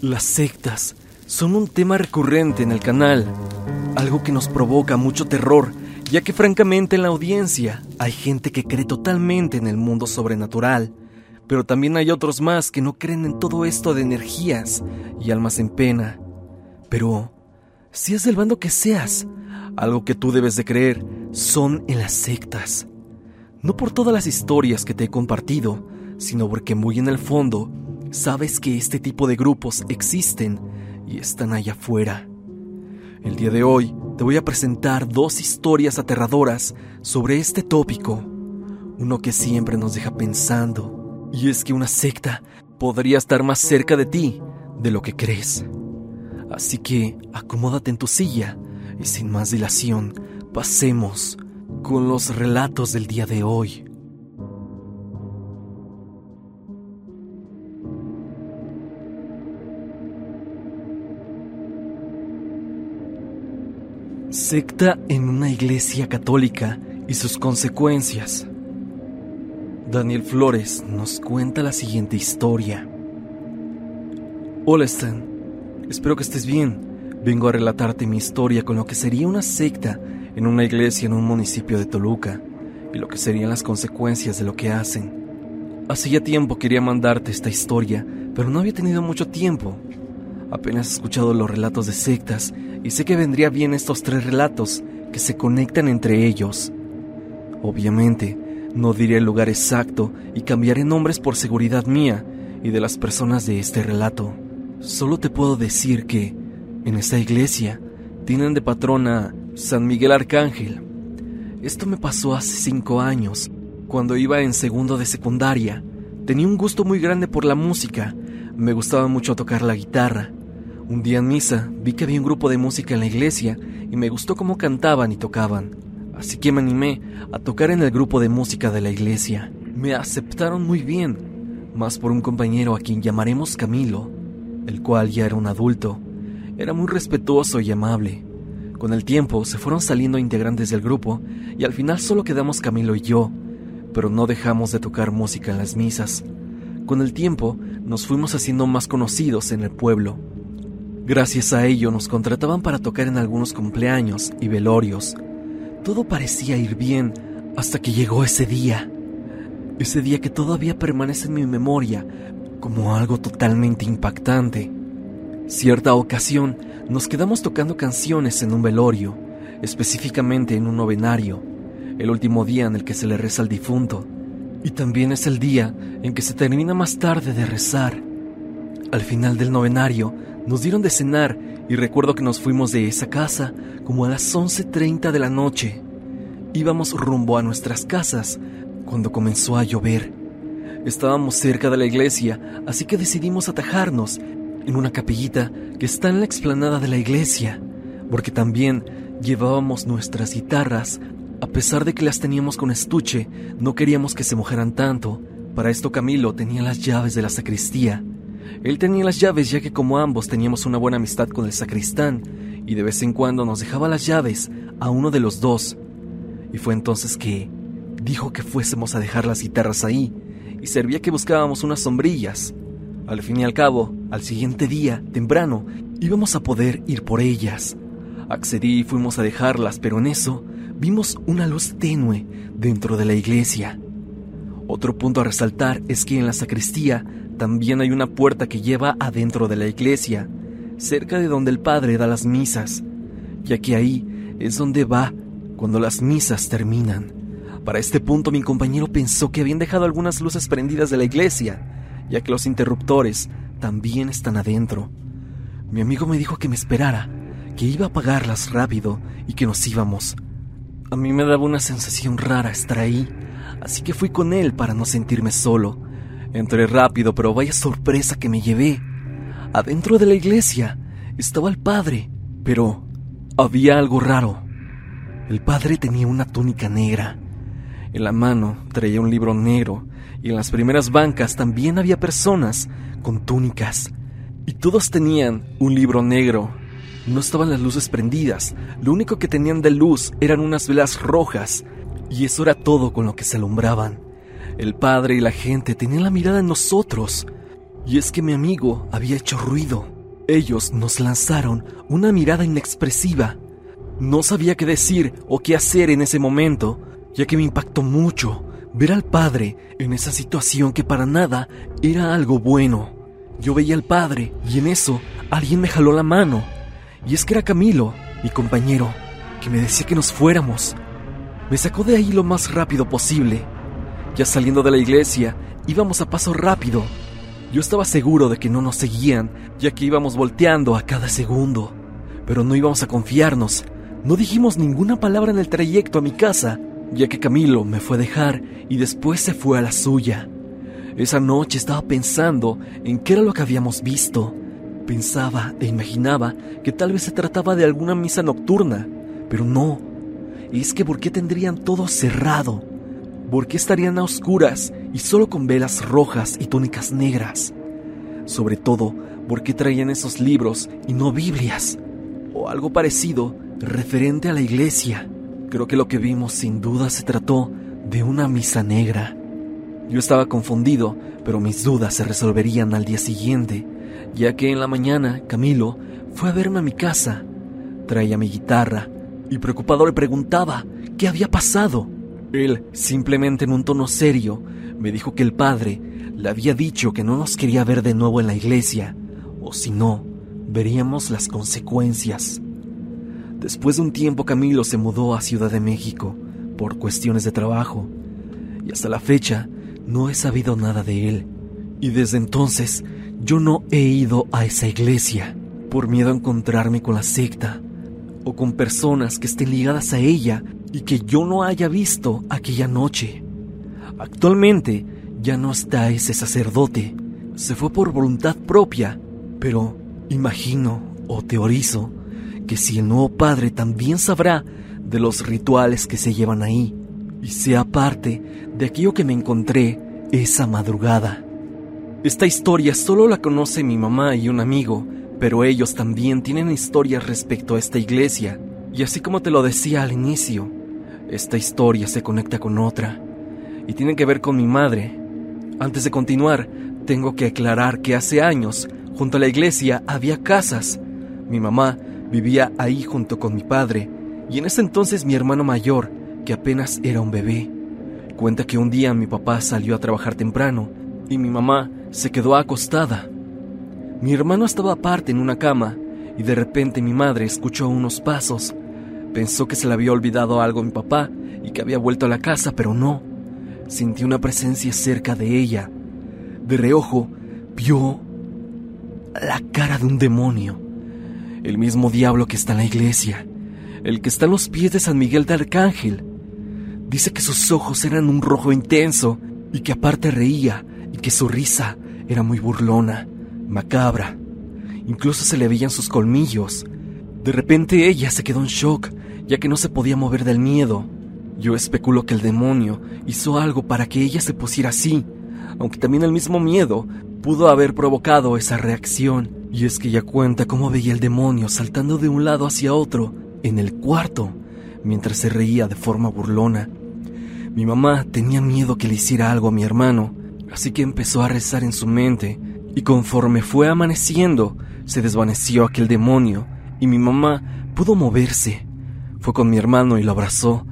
Las sectas son un tema recurrente en el canal, algo que nos provoca mucho terror, ya que francamente en la audiencia hay gente que cree totalmente en el mundo sobrenatural, pero también hay otros más que no creen en todo esto de energías y almas en pena. Pero, si es del bando que seas, algo que tú debes de creer son en las sectas. No por todas las historias que te he compartido, sino porque muy en el fondo sabes que este tipo de grupos existen y están allá afuera. El día de hoy te voy a presentar dos historias aterradoras sobre este tópico, uno que siempre nos deja pensando, y es que una secta podría estar más cerca de ti de lo que crees. Así que acomódate en tu silla y sin más dilación, pasemos con los relatos del día de hoy. Secta en una iglesia católica y sus consecuencias. Daniel Flores nos cuenta la siguiente historia. Hola Stan, espero que estés bien. Vengo a relatarte mi historia con lo que sería una secta en una iglesia en un municipio de Toluca y lo que serían las consecuencias de lo que hacen. Hace ya tiempo quería mandarte esta historia, pero no había tenido mucho tiempo. Apenas he escuchado los relatos de sectas y sé que vendría bien estos tres relatos que se conectan entre ellos. Obviamente, no diré el lugar exacto y cambiaré nombres por seguridad mía y de las personas de este relato. Solo te puedo decir que, en esta iglesia, tienen de patrona San Miguel Arcángel. Esto me pasó hace cinco años, cuando iba en segundo de secundaria. Tenía un gusto muy grande por la música, me gustaba mucho tocar la guitarra un día en misa vi que había un grupo de música en la iglesia y me gustó cómo cantaban y tocaban, así que me animé a tocar en el grupo de música de la iglesia. Me aceptaron muy bien, más por un compañero a quien llamaremos Camilo, el cual ya era un adulto. Era muy respetuoso y amable. Con el tiempo se fueron saliendo integrantes del grupo y al final solo quedamos Camilo y yo, pero no dejamos de tocar música en las misas. Con el tiempo nos fuimos haciendo más conocidos en el pueblo. Gracias a ello nos contrataban para tocar en algunos cumpleaños y velorios. Todo parecía ir bien hasta que llegó ese día. Ese día que todavía permanece en mi memoria como algo totalmente impactante. Cierta ocasión nos quedamos tocando canciones en un velorio, específicamente en un novenario, el último día en el que se le reza al difunto. Y también es el día en que se termina más tarde de rezar. Al final del novenario, nos dieron de cenar y recuerdo que nos fuimos de esa casa como a las 11.30 de la noche. Íbamos rumbo a nuestras casas cuando comenzó a llover. Estábamos cerca de la iglesia, así que decidimos atajarnos en una capillita que está en la explanada de la iglesia, porque también llevábamos nuestras guitarras, a pesar de que las teníamos con estuche, no queríamos que se mojaran tanto. Para esto Camilo tenía las llaves de la sacristía él tenía las llaves ya que como ambos teníamos una buena amistad con el sacristán y de vez en cuando nos dejaba las llaves a uno de los dos. Y fue entonces que dijo que fuésemos a dejar las guitarras ahí y servía que buscábamos unas sombrillas. Al fin y al cabo, al siguiente día, temprano, íbamos a poder ir por ellas. Accedí y fuimos a dejarlas, pero en eso vimos una luz tenue dentro de la iglesia. Otro punto a resaltar es que en la sacristía también hay una puerta que lleva adentro de la iglesia, cerca de donde el padre da las misas, ya que ahí es donde va cuando las misas terminan. Para este punto mi compañero pensó que habían dejado algunas luces prendidas de la iglesia, ya que los interruptores también están adentro. Mi amigo me dijo que me esperara, que iba a apagarlas rápido y que nos íbamos. A mí me daba una sensación rara estar ahí, así que fui con él para no sentirme solo. Entré rápido, pero vaya sorpresa que me llevé. Adentro de la iglesia estaba el padre, pero había algo raro. El padre tenía una túnica negra. En la mano traía un libro negro y en las primeras bancas también había personas con túnicas. Y todos tenían un libro negro. No estaban las luces prendidas, lo único que tenían de luz eran unas velas rojas, y eso era todo con lo que se alumbraban. El padre y la gente tenían la mirada en nosotros. Y es que mi amigo había hecho ruido. Ellos nos lanzaron una mirada inexpresiva. No sabía qué decir o qué hacer en ese momento, ya que me impactó mucho ver al padre en esa situación que para nada era algo bueno. Yo veía al padre y en eso alguien me jaló la mano. Y es que era Camilo, mi compañero, que me decía que nos fuéramos. Me sacó de ahí lo más rápido posible. Ya saliendo de la iglesia, íbamos a paso rápido. Yo estaba seguro de que no nos seguían, ya que íbamos volteando a cada segundo. Pero no íbamos a confiarnos. No dijimos ninguna palabra en el trayecto a mi casa, ya que Camilo me fue a dejar y después se fue a la suya. Esa noche estaba pensando en qué era lo que habíamos visto. Pensaba e imaginaba que tal vez se trataba de alguna misa nocturna, pero no. Y es que ¿por qué tendrían todo cerrado? ¿Por qué estarían a oscuras y solo con velas rojas y túnicas negras? Sobre todo, ¿por qué traían esos libros y no Biblias? O algo parecido referente a la iglesia. Creo que lo que vimos sin duda se trató de una misa negra. Yo estaba confundido, pero mis dudas se resolverían al día siguiente, ya que en la mañana Camilo fue a verme a mi casa. Traía mi guitarra y preocupado le preguntaba qué había pasado. Él, simplemente en un tono serio, me dijo que el padre le había dicho que no nos quería ver de nuevo en la iglesia, o si no, veríamos las consecuencias. Después de un tiempo Camilo se mudó a Ciudad de México por cuestiones de trabajo y hasta la fecha no he sabido nada de él. Y desde entonces yo no he ido a esa iglesia por miedo a encontrarme con la secta o con personas que estén ligadas a ella y que yo no haya visto aquella noche. Actualmente ya no está ese sacerdote, se fue por voluntad propia, pero imagino o teorizo que si el nuevo padre también sabrá de los rituales que se llevan ahí y sea parte de aquello que me encontré esa madrugada. Esta historia solo la conoce mi mamá y un amigo, pero ellos también tienen historias respecto a esta iglesia, y así como te lo decía al inicio, esta historia se conecta con otra, y tiene que ver con mi madre. Antes de continuar, tengo que aclarar que hace años, junto a la iglesia, había casas. Mi mamá Vivía ahí junto con mi padre y en ese entonces mi hermano mayor, que apenas era un bebé. Cuenta que un día mi papá salió a trabajar temprano y mi mamá se quedó acostada. Mi hermano estaba aparte en una cama y de repente mi madre escuchó unos pasos. Pensó que se le había olvidado algo a mi papá y que había vuelto a la casa, pero no. Sintió una presencia cerca de ella. De reojo vio la cara de un demonio el mismo diablo que está en la iglesia, el que está en los pies de San Miguel de Arcángel. Dice que sus ojos eran un rojo intenso y que aparte reía y que su risa era muy burlona, macabra. Incluso se le veían sus colmillos. De repente ella se quedó en shock, ya que no se podía mover del miedo. Yo especulo que el demonio hizo algo para que ella se pusiera así, aunque también el mismo miedo pudo haber provocado esa reacción. Y es que ella cuenta cómo veía el demonio saltando de un lado hacia otro en el cuarto, mientras se reía de forma burlona. Mi mamá tenía miedo que le hiciera algo a mi hermano, así que empezó a rezar en su mente, y conforme fue amaneciendo, se desvaneció aquel demonio, y mi mamá pudo moverse. Fue con mi hermano y lo abrazó.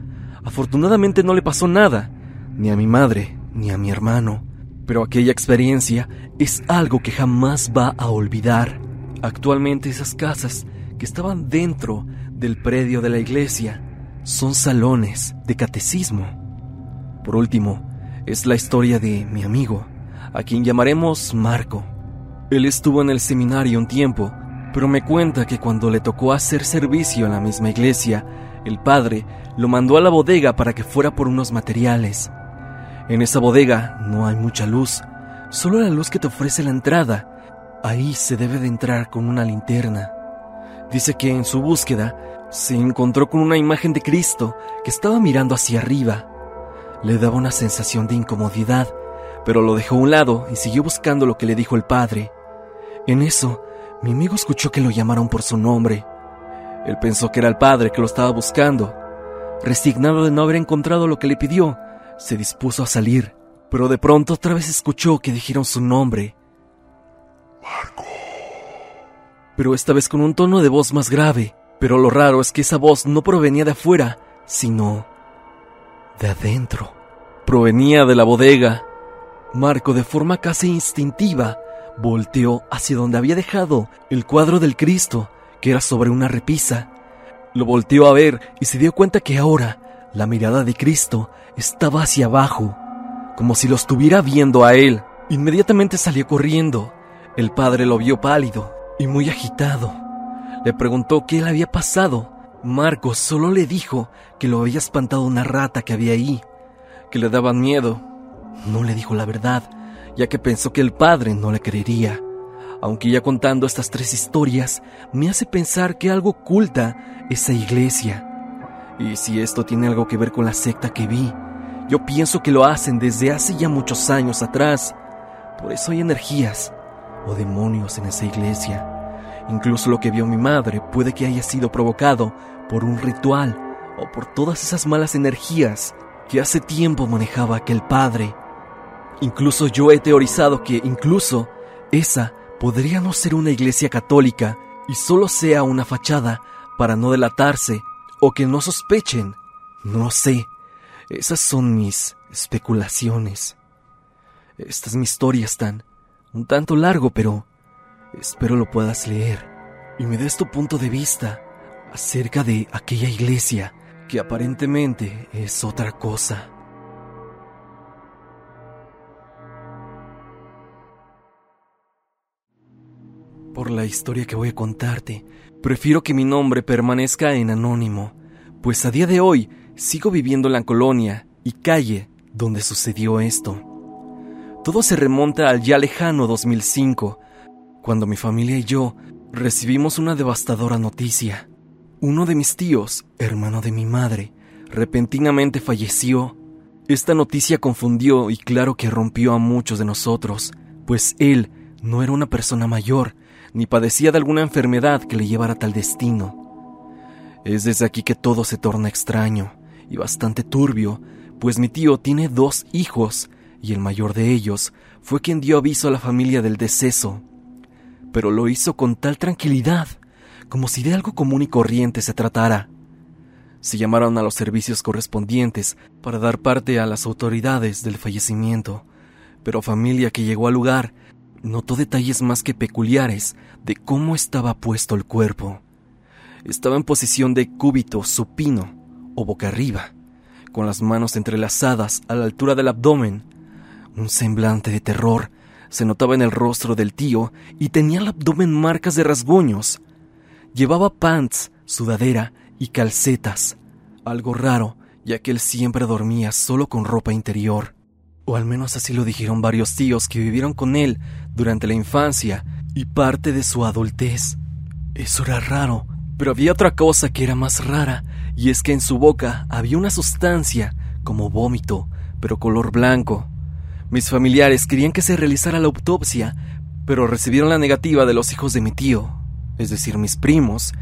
Afortunadamente no le pasó nada, ni a mi madre, ni a mi hermano pero aquella experiencia es algo que jamás va a olvidar. Actualmente esas casas que estaban dentro del predio de la iglesia son salones de catecismo. Por último, es la historia de mi amigo, a quien llamaremos Marco. Él estuvo en el seminario un tiempo, pero me cuenta que cuando le tocó hacer servicio en la misma iglesia, el padre lo mandó a la bodega para que fuera por unos materiales. En esa bodega no hay mucha luz, solo la luz que te ofrece la entrada. Ahí se debe de entrar con una linterna. Dice que en su búsqueda se encontró con una imagen de Cristo que estaba mirando hacia arriba. Le daba una sensación de incomodidad, pero lo dejó a un lado y siguió buscando lo que le dijo el padre. En eso, mi amigo escuchó que lo llamaron por su nombre. Él pensó que era el padre que lo estaba buscando. Resignado de no haber encontrado lo que le pidió, se dispuso a salir, pero de pronto otra vez escuchó que dijeron su nombre. Marco. pero esta vez con un tono de voz más grave. Pero lo raro es que esa voz no provenía de afuera, sino de adentro. Provenía de la bodega. Marco, de forma casi instintiva, volteó hacia donde había dejado el cuadro del Cristo, que era sobre una repisa. Lo volteó a ver y se dio cuenta que ahora la mirada de Cristo estaba hacia abajo, como si lo estuviera viendo a él. Inmediatamente salió corriendo. El padre lo vio pálido y muy agitado. Le preguntó qué le había pasado. Marcos solo le dijo que lo había espantado una rata que había ahí, que le daban miedo. No le dijo la verdad, ya que pensó que el padre no le creería. Aunque ya contando estas tres historias, me hace pensar que algo oculta esa iglesia. Y si esto tiene algo que ver con la secta que vi, yo pienso que lo hacen desde hace ya muchos años atrás. Por eso hay energías o demonios en esa iglesia. Incluso lo que vio mi madre puede que haya sido provocado por un ritual o por todas esas malas energías que hace tiempo manejaba aquel padre. Incluso yo he teorizado que incluso esa podría no ser una iglesia católica y solo sea una fachada para no delatarse o que no sospechen. No sé. Esas son mis especulaciones. Esta es mi historia, Stan. Un tanto largo, pero espero lo puedas leer y me des tu punto de vista acerca de aquella iglesia que aparentemente es otra cosa. Por la historia que voy a contarte, prefiero que mi nombre permanezca en anónimo, pues a día de hoy sigo viviendo en la colonia y calle donde sucedió esto. Todo se remonta al ya lejano 2005, cuando mi familia y yo recibimos una devastadora noticia. Uno de mis tíos, hermano de mi madre, repentinamente falleció. Esta noticia confundió y claro que rompió a muchos de nosotros, pues él no era una persona mayor, ni padecía de alguna enfermedad que le llevara tal destino. Es desde aquí que todo se torna extraño y bastante turbio, pues mi tío tiene dos hijos y el mayor de ellos fue quien dio aviso a la familia del deceso. Pero lo hizo con tal tranquilidad, como si de algo común y corriente se tratara. Se llamaron a los servicios correspondientes para dar parte a las autoridades del fallecimiento, pero familia que llegó al lugar notó detalles más que peculiares de cómo estaba puesto el cuerpo. Estaba en posición de cúbito supino o boca arriba, con las manos entrelazadas a la altura del abdomen un semblante de terror se notaba en el rostro del tío y tenía el abdomen marcas de rasguños. Llevaba pants, sudadera y calcetas, algo raro, ya que él siempre dormía solo con ropa interior. O al menos así lo dijeron varios tíos que vivieron con él durante la infancia y parte de su adultez. Eso era raro, pero había otra cosa que era más rara, y es que en su boca había una sustancia, como vómito, pero color blanco. Mis familiares querían que se realizara la autopsia, pero recibieron la negativa de los hijos de mi tío, es decir, mis primos,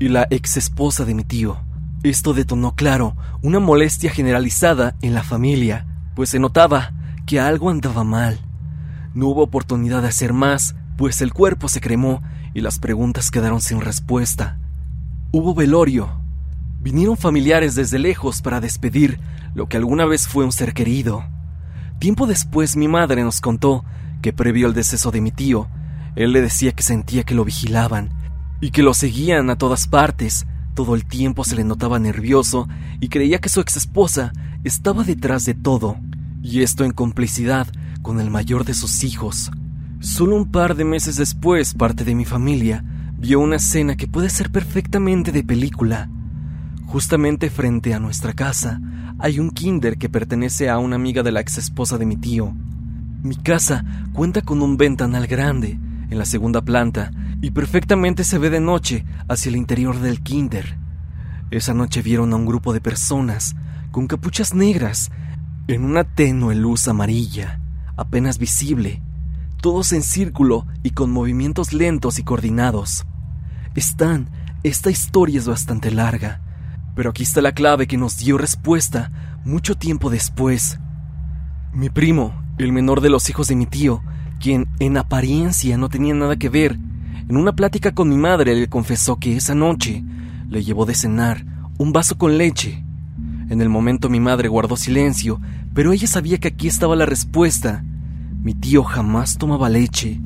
y la ex esposa de mi tío. Esto detonó, claro, una molestia generalizada en la familia, pues se notaba que algo andaba mal. No hubo oportunidad de hacer más, pues el cuerpo se cremó y las preguntas quedaron sin respuesta. Hubo velorio. Vinieron familiares desde lejos para despedir lo que alguna vez fue un ser querido. Tiempo después mi madre nos contó que previo al deceso de mi tío, él le decía que sentía que lo vigilaban y que lo seguían a todas partes. Todo el tiempo se le notaba nervioso y creía que su ex esposa estaba detrás de todo, y esto en complicidad con el mayor de sus hijos. Solo un par de meses después, parte de mi familia vio una escena que puede ser perfectamente de película. Justamente frente a nuestra casa hay un kinder que pertenece a una amiga de la ex esposa de mi tío. Mi casa cuenta con un ventanal grande en la segunda planta y perfectamente se ve de noche hacia el interior del kinder. Esa noche vieron a un grupo de personas con capuchas negras en una tenue luz amarilla, apenas visible, todos en círculo y con movimientos lentos y coordinados. Están, esta historia es bastante larga, pero aquí está la clave que nos dio respuesta mucho tiempo después. Mi primo, el menor de los hijos de mi tío, quien en apariencia no tenía nada que ver, En una plática con mi madre le confesó que esa noche le llevó de cenar un vaso con leche. En el momento mi madre guardó silencio, pero ella sabía que aquí estaba la respuesta. Mi tío jamás tomaba leche,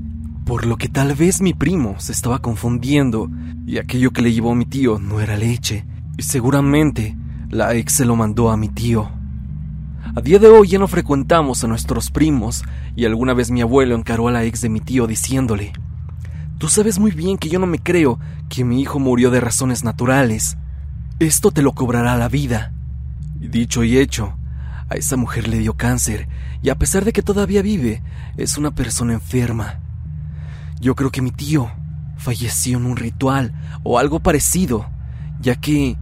por lo que tal vez mi primo se estaba confundiendo y aquello que le llevó mi tío no era leche, y seguramente la ex se lo mandó a mi tío. A día de hoy ya no frecuentamos a nuestros primos y alguna vez mi abuelo encaró a la ex de mi tío diciéndole, Tú sabes muy bien que yo no me creo que mi hijo murió de razones naturales. Esto te lo cobrará la vida. Dicho y hecho, a esa mujer le dio cáncer y a pesar de que todavía vive, es una persona enferma. Yo creo que mi tío falleció en un ritual o algo parecido, ya que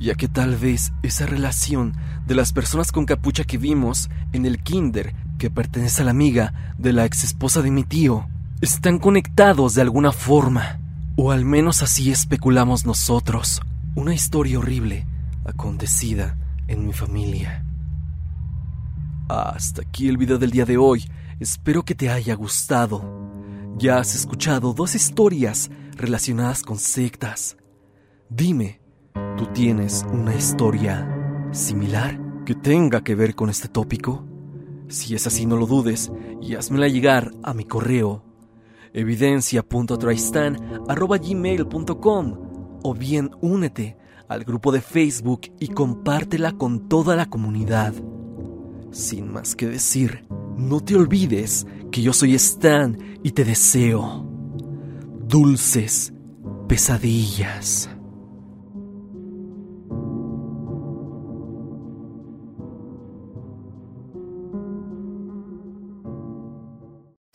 ya que tal vez esa relación de las personas con capucha que vimos en el kinder, que pertenece a la amiga de la ex esposa de mi tío, están conectados de alguna forma, o al menos así especulamos nosotros. Una historia horrible acontecida en mi familia. Hasta aquí el video del día de hoy. Espero que te haya gustado. Ya has escuchado dos historias relacionadas con sectas. Dime, ¿Tú tienes una historia similar que tenga que ver con este tópico? Si es así, no lo dudes y házmela llegar a mi correo evidencia.tristan.gmail.com o bien únete al grupo de Facebook y compártela con toda la comunidad. Sin más que decir, no te olvides que yo soy Stan y te deseo dulces pesadillas.